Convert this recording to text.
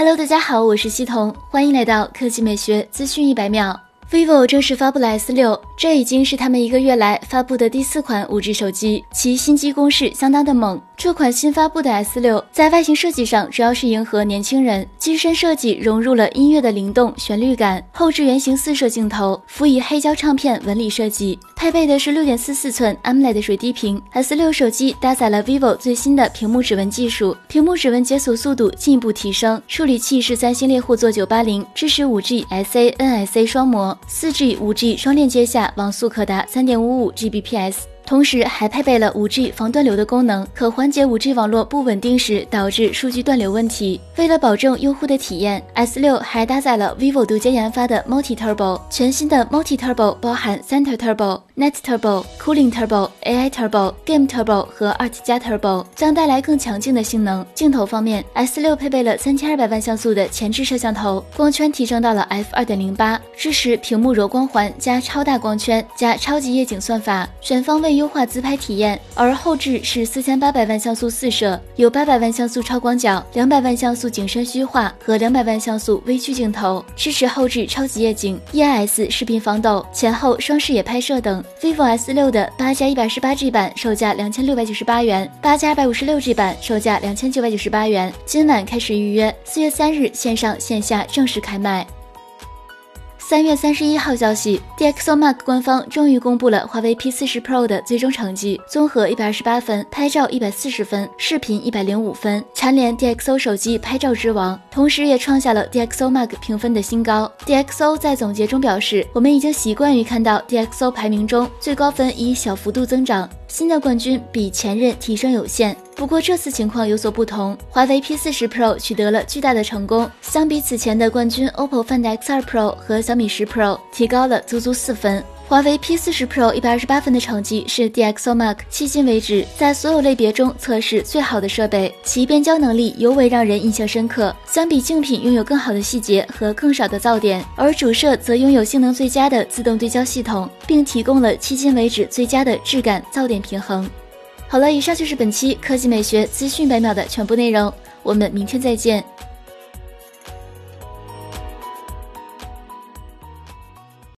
Hello，大家好，我是西彤，欢迎来到科技美学资讯一百秒。vivo 正式发布了 S 六，这已经是他们一个月来发布的第四款五 G 手机，其新机攻势相当的猛。这款新发布的 S 六在外形设计上主要是迎合年轻人，机身设计融入了音乐的灵动旋律感，后置圆形四摄镜头，辅以黑胶唱片纹理设计，配备的是六点四四寸 AMOLED 水滴屏。S 六手机搭载了 vivo 最新的屏幕指纹技术，屏幕指纹解锁速度进一步提升，处理器是三星猎户座九八零，支持五 G SA NSA 双模，四 G 五 G 双链接下网速可达三点五五 Gbps。同时还配备了 5G 防断流的功能，可缓解 5G 网络不稳定时导致数据断流问题。为了保证用户的体验，S6 还搭载了 vivo 独家研发的 Multi Turbo。全新的 Multi Turbo 包含 Center Turbo、Net Turbo、Cooling Turbo、AI Turbo、Game Turbo 和 Art 加 Turbo，将带来更强劲的性能。镜头方面，S6 配备了3200万像素的前置摄像头，光圈提升到了 f2.08，支持屏幕柔光环加超大光圈加超级夜景算法，全方位。优化自拍体验，而后置是四千八百万像素四摄，有八百万像素超广角、两百万像素景深虚化和两百万像素微距镜头，支持后置超级夜景、EIS 视频防抖、前后双视野拍摄等。vivo S 六的八加一百十八 G 版售价两千六百九十八元，八加二百五十六 G 版售价两千九百九十八元。今晚开始预约，四月三日线上线下正式开卖。三月三十一号消息，DxOMark 官方终于公布了华为 P 四十 Pro 的最终成绩，综合一百二十八分，拍照一百四十分，视频一百零五分，蝉联 DxO 手机拍照之王，同时也创下了 DxOMark 评分的新高。DxO 在总结中表示，我们已经习惯于看到 DxO 排名中最高分以小幅度增长。新的冠军比前任提升有限，不过这次情况有所不同。华为 P 四十 Pro 取得了巨大的成功，相比此前的冠军 OPPO Find X2 Pro 和小米十 Pro，提高了足足四分。华为 P 四十 Pro 一百二十八分的成绩是 DxOMark 迄今为止在所有类别中测试最好的设备，其变焦能力尤为让人印象深刻。相比竞品，拥有更好的细节和更少的噪点，而主摄则拥有性能最佳的自动对焦系统，并提供了迄今为止最佳的质感噪点平衡。好了，以上就是本期科技美学资讯百秒的全部内容，我们明天再见。